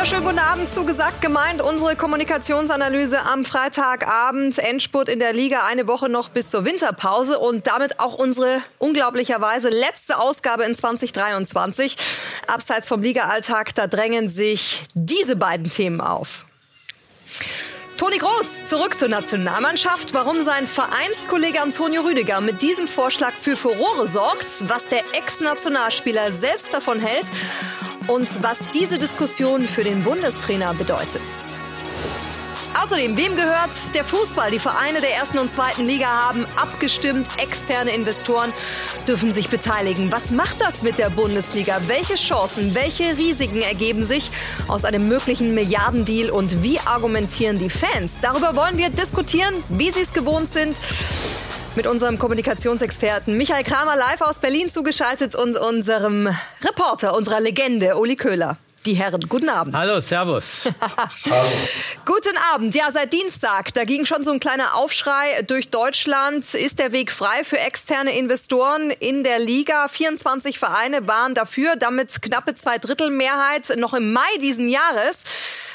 wunderschönen guten Abend zugesagt gemeint. Unsere Kommunikationsanalyse am Freitagabend. Endspurt in der Liga. Eine Woche noch bis zur Winterpause und damit auch unsere unglaublicherweise letzte Ausgabe in 2023. Abseits vom Liga-Alltag, da drängen sich diese beiden Themen auf. Toni Groß zurück zur Nationalmannschaft. Warum sein Vereinskollege Antonio Rüdiger mit diesem Vorschlag für Furore sorgt, was der Ex-Nationalspieler selbst davon hält und was diese Diskussion für den Bundestrainer bedeutet. Außerdem, wem gehört der Fußball? Die Vereine der ersten und zweiten Liga haben abgestimmt. Externe Investoren dürfen sich beteiligen. Was macht das mit der Bundesliga? Welche Chancen, welche Risiken ergeben sich aus einem möglichen Milliardendeal und wie argumentieren die Fans? Darüber wollen wir diskutieren, wie sie es gewohnt sind mit unserem Kommunikationsexperten Michael Kramer live aus Berlin zugeschaltet und unserem Reporter, unserer Legende, Uli Köhler. Die Herren, guten Abend. Hallo, Servus. Hallo. Guten Abend. Ja, seit Dienstag, da ging schon so ein kleiner Aufschrei durch Deutschland. Ist der Weg frei für externe Investoren in der Liga? 24 Vereine waren dafür, damit knappe Zweidrittelmehrheit noch im Mai diesen Jahres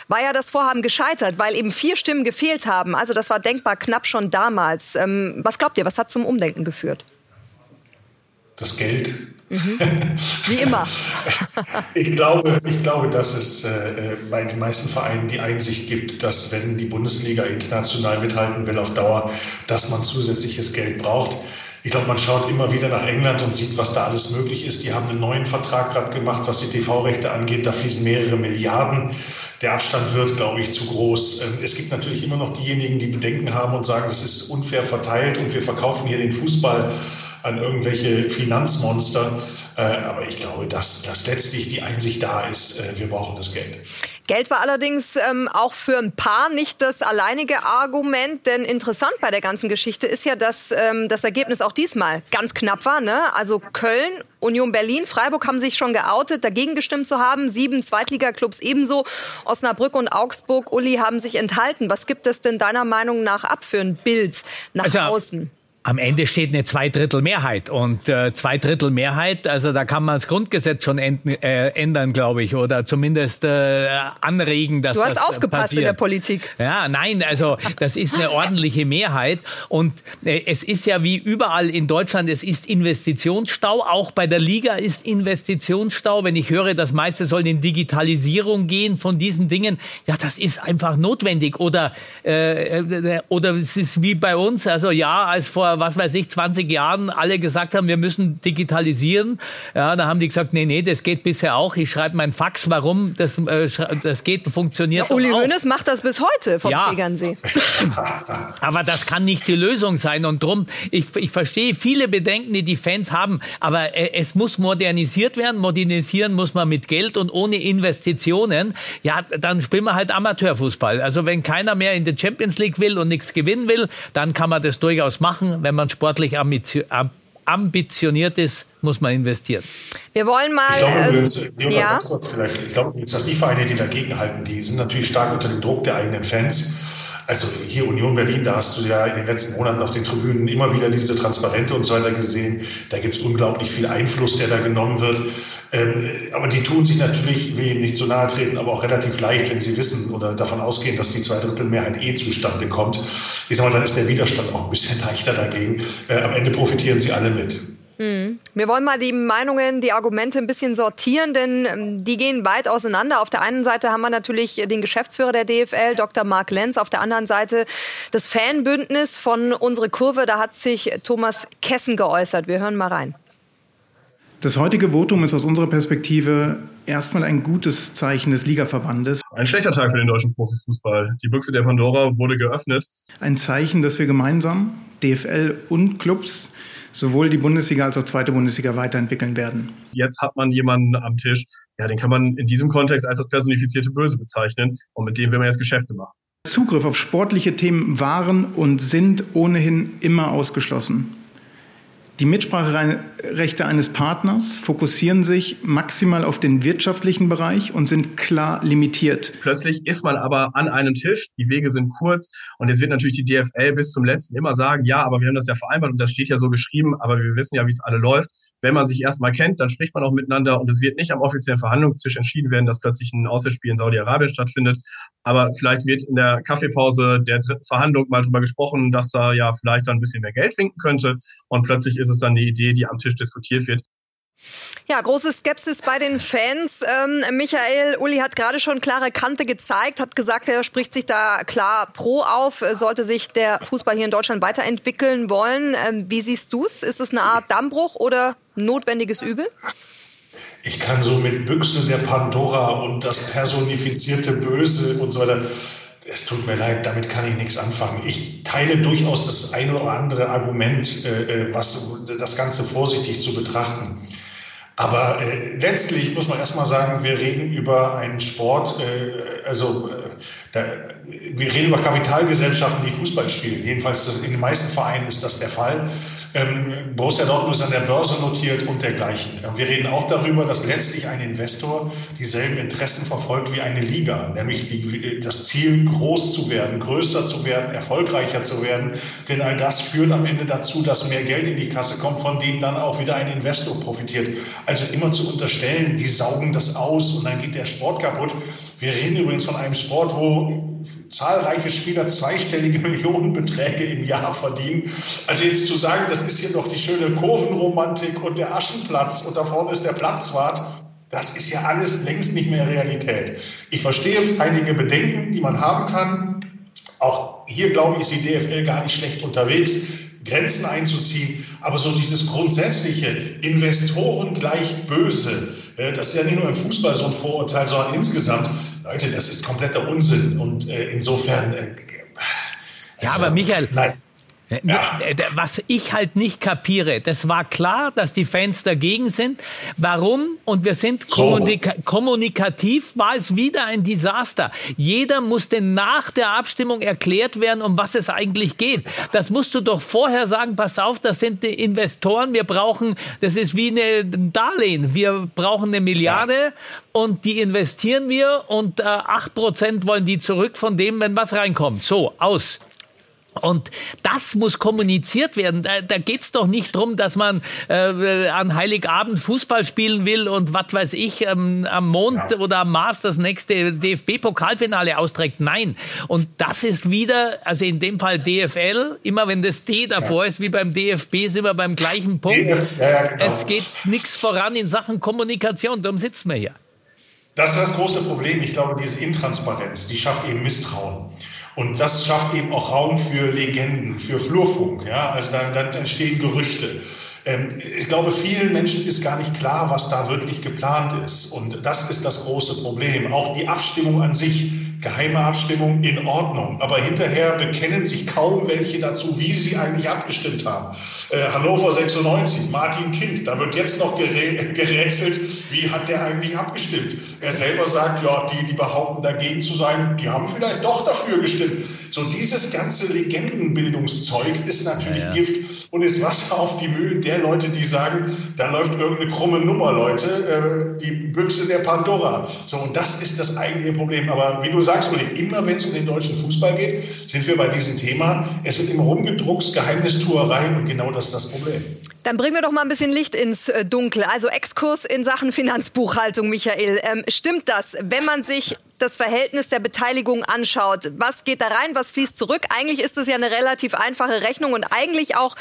war ja das Vorhaben gescheitert, weil eben vier Stimmen gefehlt haben. Also das war denkbar knapp schon damals. Ähm, was glaubt ihr, was hat zum Umdenken geführt? Das Geld. Mhm. Wie immer. ich, glaube, ich glaube, dass es äh, bei den meisten Vereinen die Einsicht gibt, dass wenn die Bundesliga international mithalten will auf Dauer, dass man zusätzliches Geld braucht. Ich glaube, man schaut immer wieder nach England und sieht, was da alles möglich ist. Die haben einen neuen Vertrag gerade gemacht, was die TV-Rechte angeht. Da fließen mehrere Milliarden. Der Abstand wird, glaube ich, zu groß. Ähm, es gibt natürlich immer noch diejenigen, die Bedenken haben und sagen, das ist unfair verteilt und wir verkaufen hier den Fußball an irgendwelche Finanzmonster. Äh, aber ich glaube, dass, dass letztlich die Einsicht da ist, äh, wir brauchen das Geld. Geld war allerdings ähm, auch für ein paar nicht das alleinige Argument, denn interessant bei der ganzen Geschichte ist ja, dass ähm, das Ergebnis auch diesmal ganz knapp war. Ne? Also Köln, Union Berlin, Freiburg haben sich schon geoutet, dagegen gestimmt zu haben. Sieben Zweitligaklubs ebenso. Osnabrück und Augsburg, Uli, haben sich enthalten. Was gibt es denn deiner Meinung nach ab für ein Bild nach also, außen? Am Ende steht eine Zweidrittelmehrheit und äh, Zweidrittelmehrheit, also da kann man das Grundgesetz schon äh, ändern, glaube ich, oder zumindest äh, anregen, dass Du hast das aufgepasst passiert. in der Politik. Ja, nein, also das ist eine ordentliche Mehrheit und äh, es ist ja wie überall in Deutschland, es ist Investitionsstau, auch bei der Liga ist Investitionsstau. Wenn ich höre, das meiste soll in Digitalisierung gehen von diesen Dingen, ja, das ist einfach notwendig oder äh, äh oder es ist wie bei uns, also ja, als vor was weiß ich, 20 Jahren alle gesagt haben, wir müssen digitalisieren. Ja, da haben die gesagt, nee, nee, das geht bisher auch. Ich schreibe mein Fax, warum das, äh, das geht, funktioniert. Ja, Uli Hoeneß macht das bis heute vom ja. Tegernsee. aber das kann nicht die Lösung sein. Und drum, ich, ich verstehe viele Bedenken, die die Fans haben, aber äh, es muss modernisiert werden. Modernisieren muss man mit Geld und ohne Investitionen. Ja, dann spielen wir halt Amateurfußball. Also wenn keiner mehr in die Champions League will und nichts gewinnen will, dann kann man das durchaus machen wenn man sportlich ambitioniert ist, muss man investieren. Wir wollen mal. Ich glaube übrigens, ähm, ja. ich glaube übrigens, dass die Vereine, die dagegen halten, die sind natürlich stark unter dem Druck der eigenen Fans. Also hier Union Berlin, da hast du ja in den letzten Monaten auf den Tribünen immer wieder diese Transparente und so weiter gesehen. Da gibt es unglaublich viel Einfluss, der da genommen wird. Ähm, aber die tun sich natürlich, will nicht zu nahe treten, aber auch relativ leicht, wenn sie wissen oder davon ausgehen, dass die Zweidrittelmehrheit eh zustande kommt. Ich sag mal, dann ist der Widerstand auch ein bisschen leichter dagegen. Äh, am Ende profitieren sie alle mit. Hm. Wir wollen mal die Meinungen, die Argumente ein bisschen sortieren, denn ähm, die gehen weit auseinander. Auf der einen Seite haben wir natürlich den Geschäftsführer der DFL, Dr. Mark Lenz. Auf der anderen Seite das Fanbündnis von Unsere Kurve. Da hat sich Thomas Kessen geäußert. Wir hören mal rein. Das heutige Votum ist aus unserer Perspektive erstmal ein gutes Zeichen des Ligaverbandes. Ein schlechter Tag für den deutschen Profifußball. Die Büchse der Pandora wurde geöffnet. Ein Zeichen, dass wir gemeinsam, DFL und Clubs, sowohl die Bundesliga als auch zweite Bundesliga weiterentwickeln werden. Jetzt hat man jemanden am Tisch, ja, den kann man in diesem Kontext als das personifizierte Böse bezeichnen und mit dem will man jetzt Geschäfte machen. Zugriff auf sportliche Themen waren und sind ohnehin immer ausgeschlossen. Die Mitspracherechte eines Partners fokussieren sich maximal auf den wirtschaftlichen Bereich und sind klar limitiert. Plötzlich ist man aber an einem Tisch, die Wege sind kurz und jetzt wird natürlich die DFL bis zum letzten immer sagen, ja, aber wir haben das ja vereinbart und das steht ja so geschrieben, aber wir wissen ja, wie es alle läuft. Wenn man sich erstmal kennt, dann spricht man auch miteinander und es wird nicht am offiziellen Verhandlungstisch entschieden werden, dass plötzlich ein Auswärtsspiel in Saudi-Arabien stattfindet. Aber vielleicht wird in der Kaffeepause der dritten Verhandlung mal drüber gesprochen, dass da ja vielleicht dann ein bisschen mehr Geld winken könnte und plötzlich ist es dann eine Idee, die am Tisch diskutiert wird. Ja, große Skepsis bei den Fans. Ähm, Michael Uli hat gerade schon klare Kante gezeigt, hat gesagt, er spricht sich da klar pro auf, sollte sich der Fußball hier in Deutschland weiterentwickeln wollen. Ähm, wie siehst du es? Ist es eine Art Dammbruch oder notwendiges Übel? Ich kann so mit Büchse der Pandora und das personifizierte Böse und so weiter es tut mir leid, damit kann ich nichts anfangen. Ich teile durchaus das eine oder andere Argument, äh, äh, was das Ganze vorsichtig zu betrachten. Aber äh, letztlich muss man erstmal sagen, wir reden über einen Sport, äh, also äh, da, wir reden über Kapitalgesellschaften, die Fußball spielen. Jedenfalls das, in den meisten Vereinen ist das der Fall. Ähm, Borussia Dortmund ist an der Börse notiert und dergleichen. Wir reden auch darüber, dass letztlich ein Investor dieselben Interessen verfolgt wie eine Liga, nämlich die, das Ziel, groß zu werden, größer zu werden, erfolgreicher zu werden. Denn all das führt am Ende dazu, dass mehr Geld in die Kasse kommt, von dem dann auch wieder ein Investor profitiert. Also immer zu unterstellen, die saugen das aus und dann geht der Sport kaputt. Wir reden übrigens von einem Sport, wo zahlreiche Spieler zweistellige Millionenbeträge im Jahr verdienen. Also jetzt zu sagen, das ist hier noch die schöne Kurvenromantik und der Aschenplatz und da vorne ist der Platzwart, das ist ja alles längst nicht mehr Realität. Ich verstehe einige Bedenken, die man haben kann. Auch hier, glaube ich, ist die DFL gar nicht schlecht unterwegs, Grenzen einzuziehen. Aber so dieses grundsätzliche Investoren gleich böse, das ist ja nicht nur im Fußball so ein Vorurteil, sondern insgesamt, Leute, das ist kompletter Unsinn. Und äh, insofern. Äh, ja, aber Michael, nein. Ja. Äh, was ich halt nicht kapiere, das war klar, dass die Fans dagegen sind. Warum? Und wir sind kommunika kommunikativ, war es wieder ein Desaster. Jeder musste nach der Abstimmung erklärt werden, um was es eigentlich geht. Das musst du doch vorher sagen, pass auf, das sind die Investoren, wir brauchen, das ist wie ein Darlehen, wir brauchen eine Milliarde und die investieren wir und äh, acht äh, Prozent wollen die zurück von dem, wenn was reinkommt. So, aus. Und das muss kommuniziert werden. Da, da geht's doch nicht drum, dass man äh, an Heiligabend Fußball spielen will und was weiß ich, ähm, am Mond ja. oder am Mars das nächste DFB-Pokalfinale austrägt. Nein. Und das ist wieder, also in dem Fall DFL, immer wenn das D davor ja. ist, wie beim DFB, sind wir beim gleichen Punkt. DF, ja, genau. Es geht nichts voran in Sachen Kommunikation. Darum sitzen wir hier. Das ist das große Problem. Ich glaube, diese Intransparenz, die schafft eben Misstrauen. Und das schafft eben auch Raum für Legenden, für Flurfunk. Ja? Also dann, dann entstehen Gerüchte. Ähm, ich glaube, vielen Menschen ist gar nicht klar, was da wirklich geplant ist. Und das ist das große Problem. Auch die Abstimmung an sich geheime Abstimmung in Ordnung. Aber hinterher bekennen sich kaum welche dazu, wie sie eigentlich abgestimmt haben. Äh, Hannover 96, Martin Kind, da wird jetzt noch gerätselt, wie hat der eigentlich abgestimmt. Er selber sagt, ja, die, die behaupten dagegen zu sein, die haben vielleicht doch dafür gestimmt. So dieses ganze Legendenbildungszeug ist natürlich ja, ja. Gift und ist Wasser auf die Mühlen der Leute, die sagen, da läuft irgendeine krumme Nummer, Leute, äh, die Büchse der Pandora. So, und das ist das eigentliche Problem. Aber wie du sagst, Uli, immer wenn es um den deutschen Fußball geht, sind wir bei diesem Thema. Es wird immer rumgedruckt, Geheimnistuerei und genau das ist das Problem. Dann bringen wir doch mal ein bisschen Licht ins äh, Dunkel. Also Exkurs in Sachen Finanzbuchhaltung, Michael. Ähm, stimmt das, wenn man sich das Verhältnis der Beteiligung anschaut? Was geht da rein, was fließt zurück? Eigentlich ist es ja eine relativ einfache Rechnung und eigentlich auch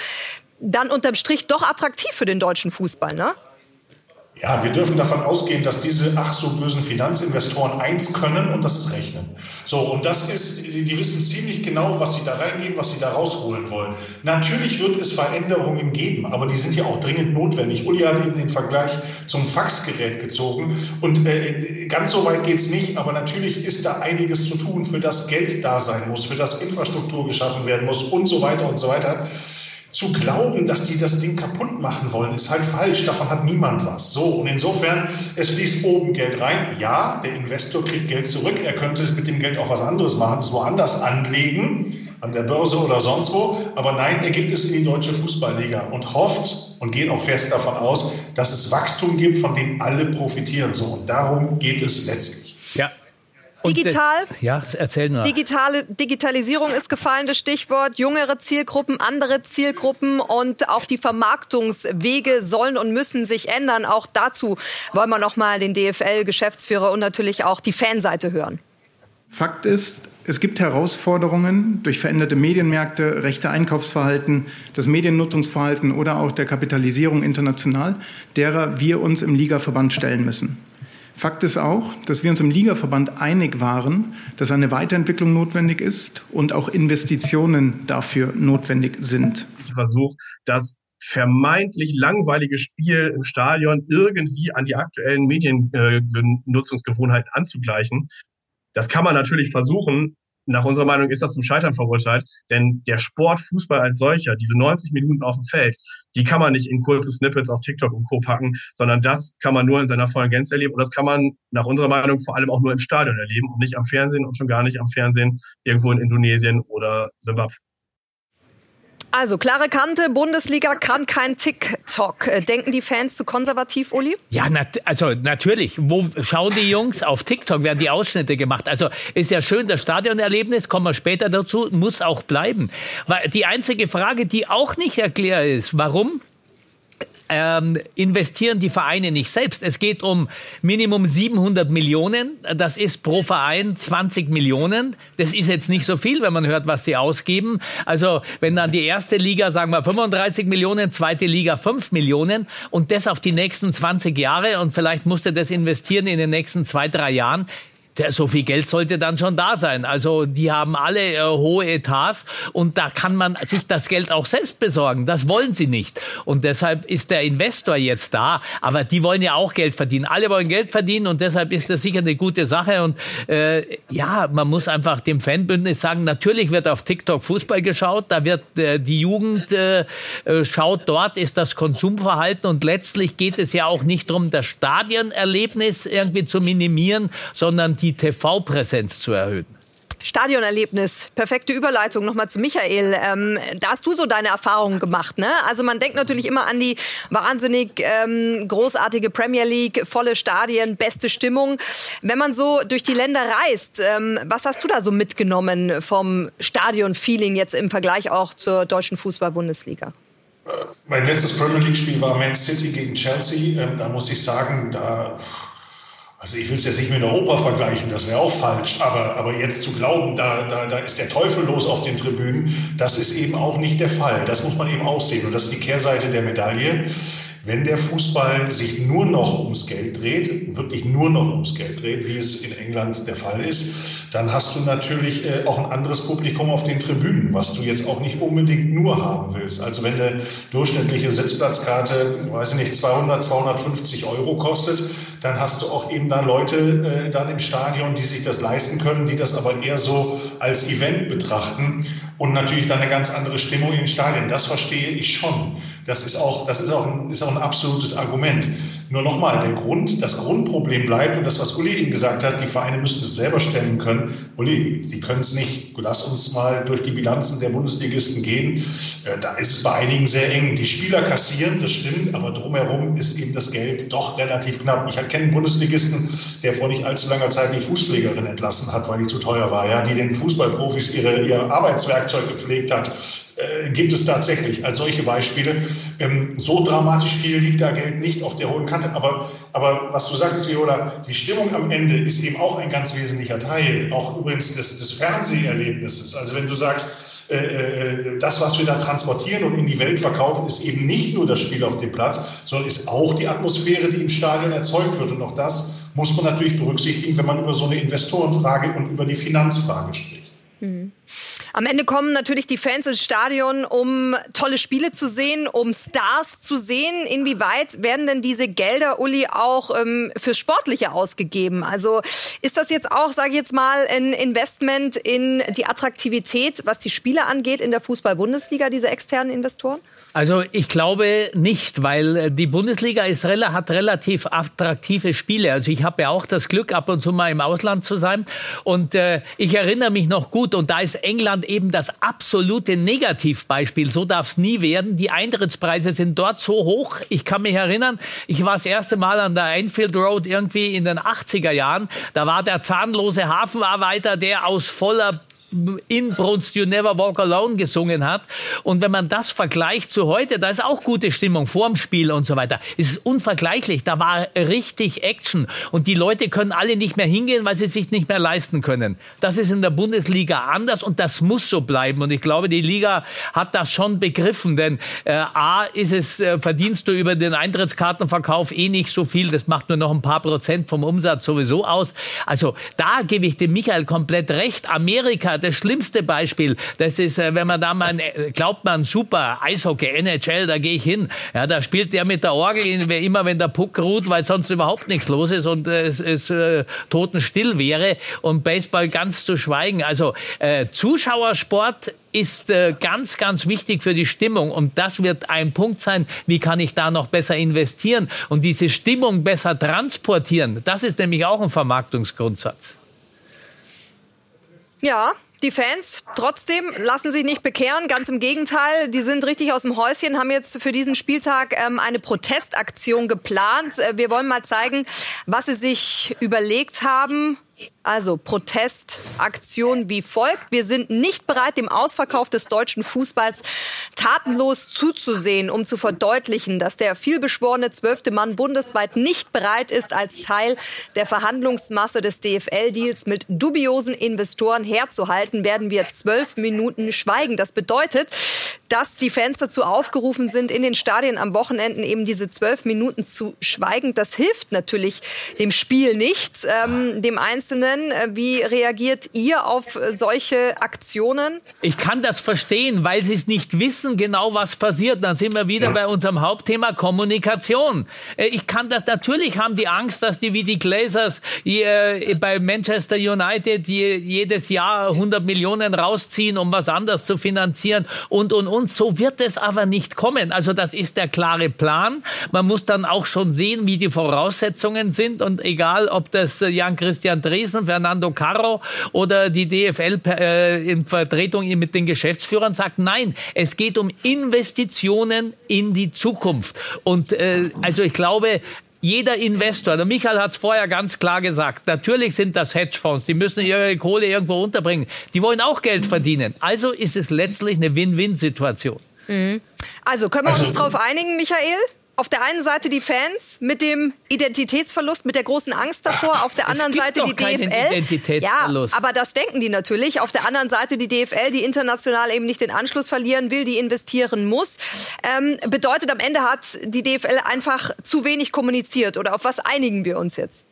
dann unterm Strich doch attraktiv für den deutschen Fußball, ne? Ja, wir dürfen davon ausgehen, dass diese ach so bösen Finanzinvestoren eins können und das ist rechnen. So, und das ist, die wissen ziemlich genau, was sie da reingeben, was sie da rausholen wollen. Natürlich wird es Veränderungen geben, aber die sind ja auch dringend notwendig. Uli hat eben den Vergleich zum Faxgerät gezogen und äh, ganz so weit geht's nicht, aber natürlich ist da einiges zu tun, für das Geld da sein muss, für das Infrastruktur geschaffen werden muss und so weiter und so weiter zu glauben, dass die das Ding kaputt machen wollen, ist halt falsch. Davon hat niemand was. So, und insofern, es fließt oben Geld rein. Ja, der Investor kriegt Geld zurück. Er könnte mit dem Geld auch was anderes machen, es woanders anlegen. an der Börse oder sonst wo. Aber nein, er gibt es in die deutsche Fußballliga und hofft und geht auch fest davon aus, dass es Wachstum gibt, von dem alle profitieren. So und darum geht es letztlich. Digital. Das, ja, erzähl nur. Digitale, Digitalisierung ist gefallen, das Stichwort. Jüngere Zielgruppen, andere Zielgruppen und auch die Vermarktungswege sollen und müssen sich ändern. Auch dazu wollen wir noch mal den DFL-Geschäftsführer und natürlich auch die Fanseite hören. Fakt ist, es gibt Herausforderungen durch veränderte Medienmärkte, rechte Einkaufsverhalten, das Mediennutzungsverhalten oder auch der Kapitalisierung international, derer wir uns im Ligaverband stellen müssen. Fakt ist auch, dass wir uns im Ligaverband einig waren, dass eine Weiterentwicklung notwendig ist und auch Investitionen dafür notwendig sind. Ich versuche, das vermeintlich langweilige Spiel im Stadion irgendwie an die aktuellen Mediennutzungsgewohnheiten anzugleichen. Das kann man natürlich versuchen, nach unserer Meinung ist das zum Scheitern verurteilt, denn der Sport Fußball als solcher, diese 90 Minuten auf dem Feld, die kann man nicht in kurze Snippets auf TikTok und Co. packen, sondern das kann man nur in seiner vollen Gänze erleben und das kann man nach unserer Meinung vor allem auch nur im Stadion erleben und nicht am Fernsehen und schon gar nicht am Fernsehen irgendwo in Indonesien oder Zimbabwe. Also, klare Kante, Bundesliga kann kein TikTok. Äh, denken die Fans zu konservativ, Uli? Ja, nat also natürlich. Wo schauen die Jungs? Auf TikTok werden die Ausschnitte gemacht. Also ist ja schön, das Stadionerlebnis, kommen wir später dazu, muss auch bleiben. Weil die einzige Frage, die auch nicht erklärt ist, warum ähm, investieren die Vereine nicht selbst. Es geht um Minimum 700 Millionen. Das ist pro Verein 20 Millionen. Das ist jetzt nicht so viel, wenn man hört, was sie ausgeben. Also wenn dann die erste Liga, sagen wir 35 Millionen, zweite Liga 5 Millionen und das auf die nächsten 20 Jahre und vielleicht musste das investieren in den nächsten zwei, drei Jahren der, so viel Geld sollte dann schon da sein. Also die haben alle äh, hohe Etats und da kann man sich das Geld auch selbst besorgen. Das wollen sie nicht. Und deshalb ist der Investor jetzt da. Aber die wollen ja auch Geld verdienen. Alle wollen Geld verdienen und deshalb ist das sicher eine gute Sache. Und äh, ja, man muss einfach dem Fanbündnis sagen, natürlich wird auf TikTok Fußball geschaut. Da wird äh, die Jugend äh, äh schaut dort, ist das Konsumverhalten. Und letztlich geht es ja auch nicht darum, das Stadionerlebnis irgendwie zu minimieren, sondern die TV-Präsenz zu erhöhen. Stadionerlebnis, perfekte Überleitung nochmal zu Michael. Ähm, da hast du so deine Erfahrungen gemacht, ne? Also man denkt natürlich immer an die wahnsinnig ähm, großartige Premier League, volle Stadien, beste Stimmung. Wenn man so durch die Länder reist, ähm, was hast du da so mitgenommen vom Stadion-Feeling jetzt im Vergleich auch zur deutschen Fußball-Bundesliga? Äh, mein letztes Premier League-Spiel war Man City gegen Chelsea. Ähm, da muss ich sagen, da also ich will es jetzt nicht mit Europa vergleichen, das wäre auch falsch, aber, aber jetzt zu glauben, da, da, da ist der Teufel los auf den Tribünen, das ist eben auch nicht der Fall. Das muss man eben auch sehen. Und das ist die Kehrseite der Medaille. Wenn der Fußball sich nur noch ums Geld dreht, wirklich nur noch ums Geld dreht, wie es in England der Fall ist, dann hast du natürlich äh, auch ein anderes Publikum auf den Tribünen, was du jetzt auch nicht unbedingt nur haben willst. Also wenn eine durchschnittliche Sitzplatzkarte, weiß ich nicht, 200, 250 Euro kostet, dann hast du auch eben da Leute äh, dann im Stadion, die sich das leisten können, die das aber eher so als Event betrachten und natürlich dann eine ganz andere Stimmung in den Stadien. Das verstehe ich schon. Das ist auch, das ist auch, ein, ist auch ein absolutes Argument. Nur nochmal, der Grund, das Grundproblem bleibt und das, was Uli eben gesagt hat, die Vereine müssen es selber stellen können. Uli, sie können es nicht. Lass uns mal durch die Bilanzen der Bundesligisten gehen. Äh, da ist es bei einigen sehr eng. Die Spieler kassieren, das stimmt, aber drumherum ist eben das Geld doch relativ knapp. Ich kenne einen Bundesligisten, der vor nicht allzu langer Zeit die Fußpflegerin entlassen hat, weil die zu teuer war, ja, die den Fußballprofis ihre, ihr Arbeitswerkzeug gepflegt hat äh, gibt es tatsächlich als solche Beispiele. Ähm, so dramatisch viel liegt da Geld nicht auf der hohen Kante. Aber, aber was du sagst, Viola, die Stimmung am Ende ist eben auch ein ganz wesentlicher Teil, auch übrigens des, des Fernseherlebnisses. Also wenn du sagst, äh, äh, das, was wir da transportieren und in die Welt verkaufen, ist eben nicht nur das Spiel auf dem Platz, sondern ist auch die Atmosphäre, die im Stadion erzeugt wird. Und auch das muss man natürlich berücksichtigen, wenn man über so eine Investorenfrage und über die Finanzfrage spricht. Mhm. Am Ende kommen natürlich die Fans ins Stadion, um tolle Spiele zu sehen, um Stars zu sehen. Inwieweit werden denn diese Gelder, Uli, auch ähm, fürs Sportliche ausgegeben? Also ist das jetzt auch, sage ich jetzt mal, ein Investment in die Attraktivität, was die Spiele angeht in der Fußball-Bundesliga, diese externen Investoren? Also ich glaube nicht, weil äh, die Bundesliga ist, hat relativ attraktive Spiele. Also ich habe ja auch das Glück, ab und zu mal im Ausland zu sein. Und äh, ich erinnere mich noch gut, und da ist England eben das absolute Negativbeispiel. So darf es nie werden. Die Eintrittspreise sind dort so hoch. Ich kann mich erinnern, ich war das erste Mal an der Enfield Road irgendwie in den 80er Jahren. Da war der zahnlose Hafenarbeiter, der aus voller Inbrunst You Never Walk Alone gesungen hat. Und wenn man das vergleicht zu heute, da ist auch gute Stimmung vorm Spiel und so weiter. Es ist unvergleichlich. Da war richtig Action. Und die Leute können alle nicht mehr hingehen, weil sie sich nicht mehr leisten können. Das ist in der Bundesliga anders und das muss so bleiben. Und ich glaube, die Liga hat das schon begriffen. Denn äh, A ist es, äh, verdienst du über den Eintrittskartenverkauf eh nicht so viel. Das macht nur noch ein paar Prozent vom Umsatz sowieso aus. Also da gebe ich dem Michael komplett recht. Amerika, das schlimmste Beispiel, das ist, äh, wenn man da mal, äh, glaubt man, super, Eishockey, NHL, da gehe ich hin. Ja, da spielt der mit der Orgel immer, wenn der Puck ruht, weil sonst überhaupt nichts los ist und äh, es, es äh, totenstill wäre und Baseball ganz zu schweigen. Also äh, Zuschauersport ist äh, ganz, ganz wichtig für die Stimmung. Und das wird ein Punkt sein, wie kann ich da noch besser investieren und diese Stimmung besser transportieren. Das ist nämlich auch ein Vermarktungsgrundsatz. Ja, die Fans trotzdem lassen sich nicht bekehren, ganz im Gegenteil, die sind richtig aus dem Häuschen, haben jetzt für diesen Spieltag ähm, eine Protestaktion geplant. Äh, wir wollen mal zeigen, was sie sich überlegt haben. Also Protestaktion wie folgt. Wir sind nicht bereit, dem Ausverkauf des deutschen Fußballs tatenlos zuzusehen, um zu verdeutlichen, dass der vielbeschworene zwölfte Mann bundesweit nicht bereit ist, als Teil der Verhandlungsmasse des DFL-Deals mit dubiosen Investoren herzuhalten, werden wir zwölf Minuten schweigen. Das bedeutet, dass die Fans dazu aufgerufen sind, in den Stadien am Wochenenden eben diese zwölf Minuten zu schweigen. Das hilft natürlich dem Spiel nicht, ähm, dem Einzelnen Ihnen. Äh, wie reagiert ihr auf äh, solche Aktionen? Ich kann das verstehen, weil Sie es nicht wissen, genau was passiert. Dann sind wir wieder bei unserem Hauptthema Kommunikation. Äh, ich kann das, natürlich haben die Angst, dass die wie die Glazers bei Manchester United jedes Jahr 100 Millionen rausziehen, um was anderes zu finanzieren und, und, und. So wird es aber nicht kommen. Also das ist der klare Plan. Man muss dann auch schon sehen, wie die Voraussetzungen sind und egal, ob das Jan Christian Dresen Fernando Carro oder die DFL äh, in Vertretung mit den Geschäftsführern sagt, nein, es geht um Investitionen in die Zukunft. Und äh, also ich glaube, jeder Investor, der Michael hat es vorher ganz klar gesagt, natürlich sind das Hedgefonds, die müssen ihre Kohle irgendwo unterbringen. Die wollen auch Geld verdienen. Also ist es letztlich eine Win-Win-Situation. Mhm. Also können wir also, uns darauf einigen, Michael? Auf der einen Seite die Fans mit dem Identitätsverlust, mit der großen Angst davor, auf der anderen Seite die DFL. Ja, aber das denken die natürlich. Auf der anderen Seite die DFL, die international eben nicht den Anschluss verlieren will, die investieren muss. Ähm, bedeutet am Ende hat die DFL einfach zu wenig kommuniziert. Oder auf was einigen wir uns jetzt?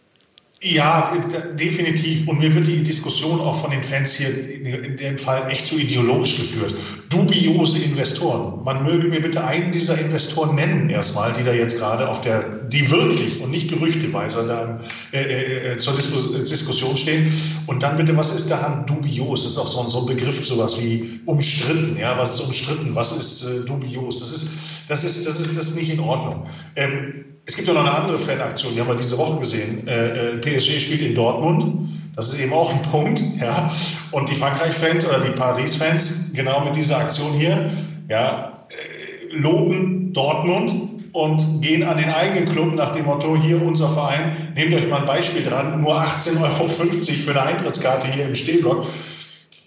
Ja, definitiv. Und mir wird die Diskussion auch von den Fans hier in dem Fall echt zu ideologisch geführt. Dubiose Investoren. Man möge mir bitte einen dieser Investoren nennen erstmal, die da jetzt gerade auf der, die wirklich und nicht gerüchteweise da äh, äh, äh zur Diskussion stehen. Und dann bitte, was ist daran dubios? Das ist auch so, so ein Begriff, sowas wie umstritten. Ja, was ist umstritten? Was ist äh, dubios? Das ist, das ist, das ist, das ist nicht in Ordnung. Ähm, es gibt ja noch eine andere Fanaktion, die haben wir diese Woche gesehen. Äh, äh PSG spielt in Dortmund. Das ist eben auch ein Punkt. Ja. Und die Frankreich-Fans oder die Paris-Fans, genau mit dieser Aktion hier, ja, äh, loben Dortmund und gehen an den eigenen Club nach dem Motto, hier unser Verein, nehmt euch mal ein Beispiel dran, nur 18,50 Euro für eine Eintrittskarte hier im Stehblock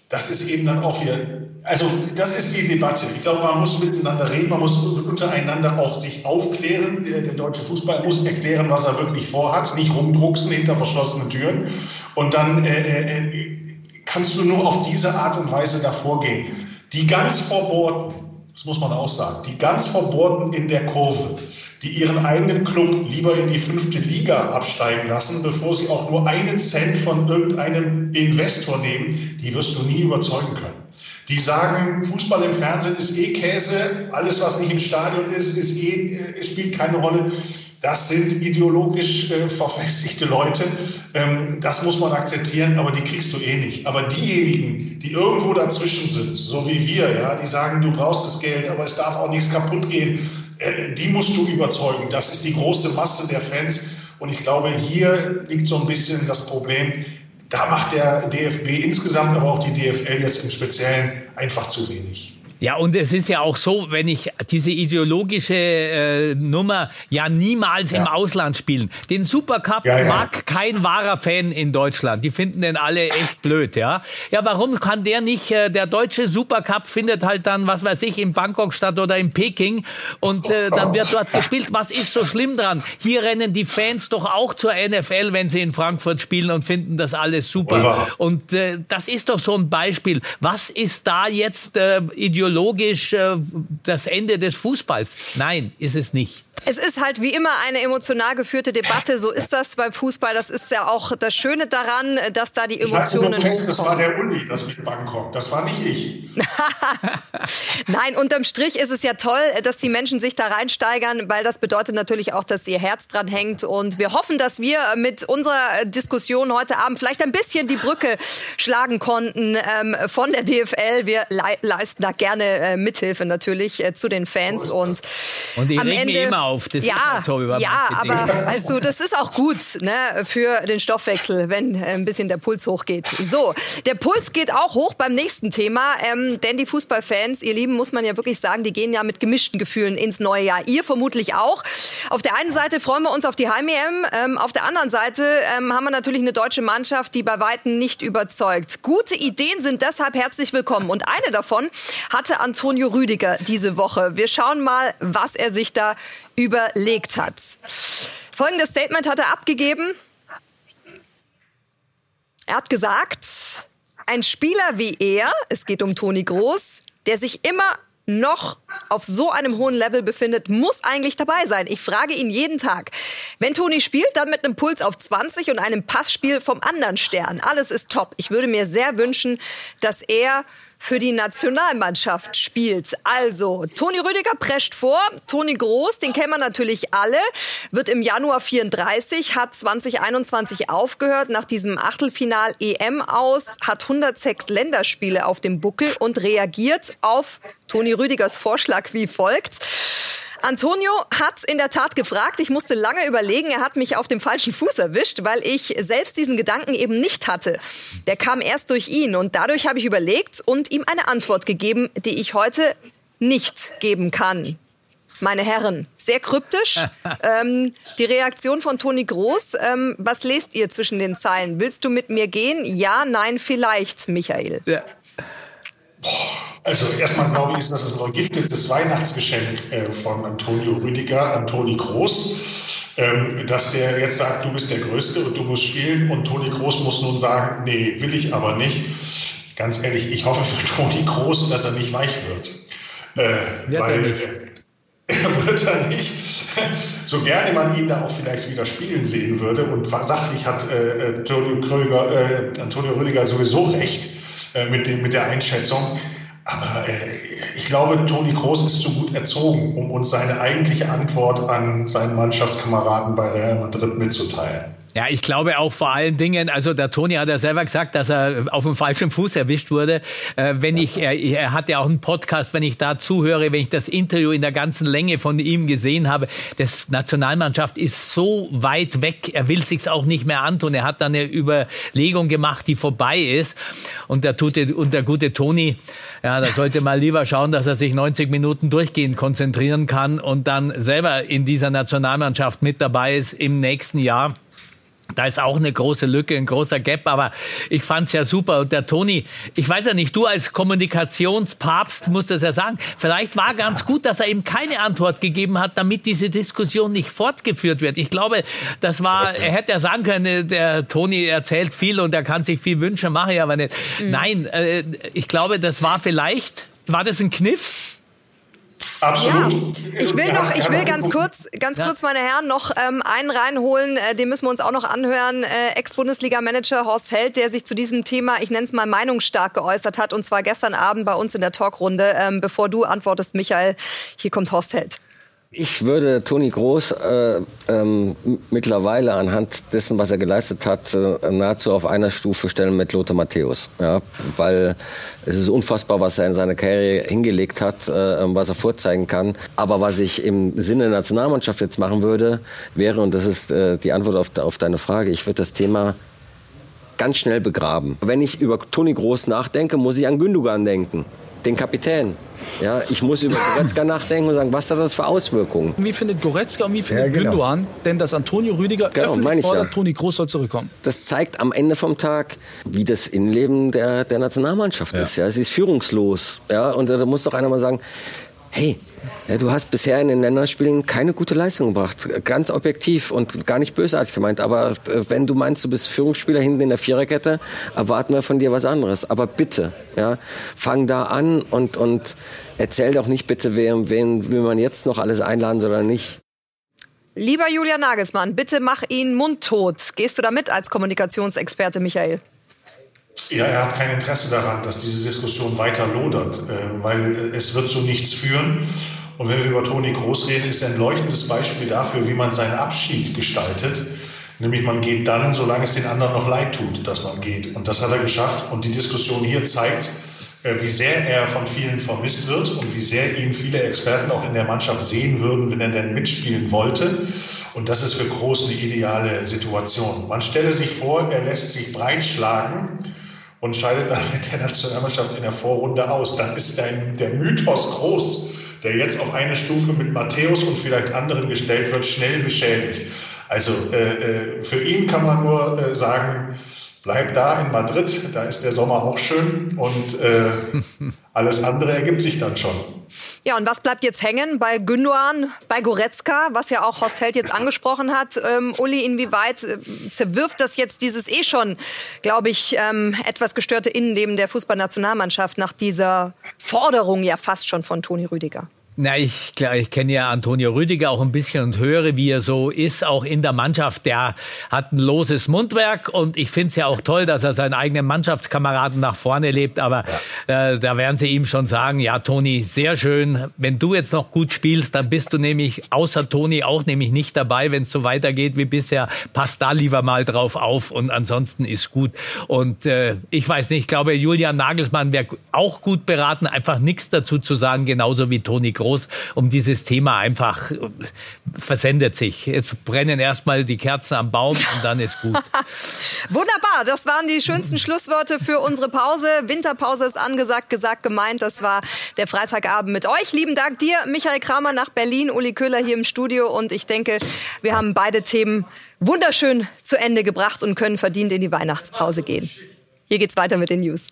das ist eben dann auch wieder, also das ist die Debatte. Ich glaube, man muss miteinander reden, man muss untereinander auch sich aufklären. Der, der, deutsche Fußball muss erklären, was er wirklich vorhat, nicht rumdrucksen hinter verschlossenen Türen. Und dann äh, äh, kannst du nur auf diese Art und Weise davor gehen. Die ganz verbohrten, das muss man auch sagen, die ganz verbohrten in der Kurve, die ihren eigenen Club lieber in die fünfte Liga absteigen lassen, bevor sie auch nur einen Cent von irgendeinem Investor nehmen, die wirst du nie überzeugen können. Die sagen, Fußball im Fernsehen ist eh Käse, alles, was nicht im Stadion ist, ist eh, äh, spielt keine Rolle. Das sind ideologisch äh, verfestigte Leute. Ähm, das muss man akzeptieren, aber die kriegst du eh nicht. Aber diejenigen, die irgendwo dazwischen sind, so wie wir, ja, die sagen, du brauchst das Geld, aber es darf auch nichts kaputt gehen, die musst du überzeugen. Das ist die große Masse der Fans. Und ich glaube, hier liegt so ein bisschen das Problem. Da macht der DFB insgesamt, aber auch die DFL jetzt im Speziellen einfach zu wenig. Ja, und es ist ja auch so, wenn ich diese ideologische äh, Nummer ja niemals ja. im Ausland spielen. Den Supercup ja, ja. mag kein wahrer Fan in Deutschland. Die finden den alle echt blöd, ja. Ja, warum kann der nicht, äh, der deutsche Supercup findet halt dann, was weiß ich, in Bangkok statt oder in Peking und äh, dann wird dort gespielt. Was ist so schlimm dran? Hier rennen die Fans doch auch zur NFL, wenn sie in Frankfurt spielen und finden das alles super. Und äh, das ist doch so ein Beispiel. Was ist da jetzt äh, ideologisch? Ideologisch äh, das Ende des Fußballs. Nein, ist es nicht. Es ist halt wie immer eine emotional geführte Debatte. So ist das beim Fußball. Das ist ja auch das Schöne daran, dass da die Emotionen. Ich fest, das war der Uni, das mit Bangkok. Das war nicht ich. Nein, unterm Strich ist es ja toll, dass die Menschen sich da reinsteigern, weil das bedeutet natürlich auch, dass ihr Herz dran hängt. Und wir hoffen, dass wir mit unserer Diskussion heute Abend vielleicht ein bisschen die Brücke schlagen konnten ähm, von der DFL. Wir le leisten da gerne äh, Mithilfe natürlich äh, zu den Fans. Und, und ich am Ende, immer auf auf. Das ja, ja aber weißt du, das ist auch gut ne, für den Stoffwechsel, wenn äh, ein bisschen der Puls hochgeht. So, der Puls geht auch hoch beim nächsten Thema, ähm, denn die Fußballfans, ihr Lieben, muss man ja wirklich sagen, die gehen ja mit gemischten Gefühlen ins neue Jahr. Ihr vermutlich auch. Auf der einen Seite freuen wir uns auf die Heim-EM, ähm, auf der anderen Seite ähm, haben wir natürlich eine deutsche Mannschaft, die bei Weitem nicht überzeugt. Gute Ideen sind deshalb herzlich willkommen und eine davon hatte Antonio Rüdiger diese Woche. Wir schauen mal, was er sich da überlegt hat. Folgendes Statement hat er abgegeben. Er hat gesagt, ein Spieler wie er, es geht um Toni Groß, der sich immer noch auf so einem hohen Level befindet, muss eigentlich dabei sein. Ich frage ihn jeden Tag. Wenn Toni spielt, dann mit einem Puls auf 20 und einem Passspiel vom anderen Stern. Alles ist top. Ich würde mir sehr wünschen, dass er für die Nationalmannschaft spielt. Also, Toni Rüdiger prescht vor. Toni Groß, den kennen wir natürlich alle, wird im Januar 34, hat 2021 aufgehört nach diesem Achtelfinal EM aus, hat 106 Länderspiele auf dem Buckel und reagiert auf Toni Rüdigers Vorschlag wie folgt. Antonio hat in der Tat gefragt. Ich musste lange überlegen. Er hat mich auf dem falschen Fuß erwischt, weil ich selbst diesen Gedanken eben nicht hatte. Der kam erst durch ihn und dadurch habe ich überlegt und ihm eine Antwort gegeben, die ich heute nicht geben kann. Meine Herren, sehr kryptisch. ähm, die Reaktion von Toni Groß. Ähm, was lest ihr zwischen den Zeilen? Willst du mit mir gehen? Ja, nein, vielleicht, Michael. Ja. Also erstmal glaube ich, ist das ein vergiftetes Weihnachtsgeschenk äh, von Antonio Rüdiger an Toni Groß, ähm, dass der jetzt sagt, du bist der Größte und du musst spielen und Toni Groß muss nun sagen, nee, will ich aber nicht. Ganz ehrlich, ich hoffe für Toni Groß, dass er nicht weich wird. Äh, wird weil, er nicht. Er wird er nicht. So gerne man ihn da auch vielleicht wieder spielen sehen würde. Und sachlich hat äh, Antonio, Kröger, äh, Antonio Rüdiger sowieso recht äh, mit, dem, mit der Einschätzung. Aber äh, ich glaube, Toni Kroos ist zu gut erzogen, um uns seine eigentliche Antwort an seinen Mannschaftskameraden bei Real Madrid mitzuteilen. Ja, ich glaube auch vor allen Dingen, also der Toni hat ja selber gesagt, dass er auf dem falschen Fuß erwischt wurde. Äh, wenn ich, er, er hat ja auch einen Podcast, wenn ich da zuhöre, wenn ich das Interview in der ganzen Länge von ihm gesehen habe, das Nationalmannschaft ist so weit weg, er will sich's auch nicht mehr antun. Er hat dann eine Überlegung gemacht, die vorbei ist. Und der, tute, und der gute Toni, ja, da sollte mal lieber schauen, dass er sich 90 Minuten durchgehend konzentrieren kann und dann selber in dieser Nationalmannschaft mit dabei ist im nächsten Jahr. Da ist auch eine große Lücke, ein großer Gap, aber ich fand's ja super. Und der Toni, ich weiß ja nicht, du als Kommunikationspapst musst es ja sagen, vielleicht war ganz gut, dass er eben keine Antwort gegeben hat, damit diese Diskussion nicht fortgeführt wird. Ich glaube, das war, er hätte ja sagen können, der Toni erzählt viel und er kann sich viel wünschen, mache ich aber nicht. Mhm. Nein, äh, ich glaube, das war vielleicht, war das ein Kniff? Absolut. Ja, ich will noch, ich will ganz kurz, ganz kurz, meine Herren, noch ähm, einen reinholen. Äh, den müssen wir uns auch noch anhören. Äh, Ex-Bundesliga-Manager Horst Held, der sich zu diesem Thema, ich nenne es mal meinungsstark geäußert hat, und zwar gestern Abend bei uns in der Talkrunde. Ähm, bevor du antwortest, Michael, hier kommt Horst Held. Ich würde Toni Groß äh, ähm, mittlerweile anhand dessen, was er geleistet hat, äh, nahezu auf einer Stufe stellen mit Lothar Matthäus. Ja, weil es ist unfassbar, was er in seiner Karriere hingelegt hat, äh, was er vorzeigen kann. Aber was ich im Sinne der Nationalmannschaft jetzt machen würde, wäre, und das ist äh, die Antwort auf, auf deine Frage, ich würde das Thema ganz schnell begraben. Wenn ich über Toni Groß nachdenke, muss ich an Gündogan denken den Kapitän. Ja, ich muss über Goretzka nachdenken und sagen, was hat das für Auswirkungen? Wie findet Goretzka und wie findet ja, genau. Gündogan denn, dass Antonio Rüdiger genau, öffentlich fordert, ja. Toni Groß soll zurückkommen? Das zeigt am Ende vom Tag, wie das Innenleben der, der Nationalmannschaft ja. ist. Ja, es ist führungslos. Ja, und da muss doch einer mal sagen, hey, ja, du hast bisher in den Länderspielen keine gute Leistung gebracht. Ganz objektiv und gar nicht bösartig gemeint. Aber äh, wenn du meinst, du bist Führungsspieler hinten in der Viererkette, erwarten wir von dir was anderes. Aber bitte, ja, fang da an und, und erzähl doch nicht bitte, wen, wen will man jetzt noch alles einladen oder nicht. Lieber Julian Nagelsmann, bitte mach ihn mundtot. Gehst du da mit als Kommunikationsexperte, Michael? Ja, er hat kein Interesse daran, dass diese Diskussion weiter lodert, äh, weil es wird zu nichts führen. Und wenn wir über Toni Groß reden, ist er ein leuchtendes Beispiel dafür, wie man seinen Abschied gestaltet. Nämlich man geht dann, solange es den anderen noch leid tut, dass man geht. Und das hat er geschafft. Und die Diskussion hier zeigt, äh, wie sehr er von vielen vermisst wird und wie sehr ihn viele Experten auch in der Mannschaft sehen würden, wenn er denn mitspielen wollte. Und das ist für Groß eine ideale Situation. Man stelle sich vor, er lässt sich breitschlagen und scheidet dann mit der Nationalmannschaft in der Vorrunde aus. Dann ist der, der Mythos groß, der jetzt auf eine Stufe mit Matthäus und vielleicht anderen gestellt wird, schnell beschädigt. Also äh, äh für ihn kann man nur äh, sagen, bleib da in Madrid, da ist der Sommer auch schön und äh, alles andere ergibt sich dann schon. Ja, und was bleibt jetzt hängen bei Gündogan, bei Goretzka, was ja auch Horst Held jetzt angesprochen hat? Ähm, Uli, inwieweit äh, zerwirft das jetzt dieses eh schon, glaube ich, ähm, etwas gestörte Innenleben der Fußballnationalmannschaft nach dieser Forderung ja fast schon von Toni Rüdiger? Na, ich, klar, ich kenne ja Antonio Rüdiger auch ein bisschen und höre, wie er so ist, auch in der Mannschaft. Der hat ein loses Mundwerk und ich finde es ja auch toll, dass er seinen eigenen Mannschaftskameraden nach vorne lebt. Aber ja. äh, da werden sie ihm schon sagen, ja, Toni, sehr schön. Wenn du jetzt noch gut spielst, dann bist du nämlich außer Toni auch nämlich nicht dabei, wenn es so weitergeht wie bisher. Pass da lieber mal drauf auf und ansonsten ist gut. Und äh, ich weiß nicht, ich glaube, Julian Nagelsmann wäre auch gut beraten, einfach nichts dazu zu sagen, genauso wie Toni Groß groß um dieses Thema einfach äh, versendet sich. Jetzt brennen erstmal die Kerzen am Baum und dann ist gut. Wunderbar, das waren die schönsten Schlussworte für unsere Pause. Winterpause ist angesagt, gesagt, gemeint. Das war der Freitagabend mit euch. Lieben Dank dir, Michael Kramer nach Berlin, Uli Köhler hier im Studio und ich denke, wir haben beide Themen wunderschön zu Ende gebracht und können verdient in die Weihnachtspause gehen. Hier geht's weiter mit den News.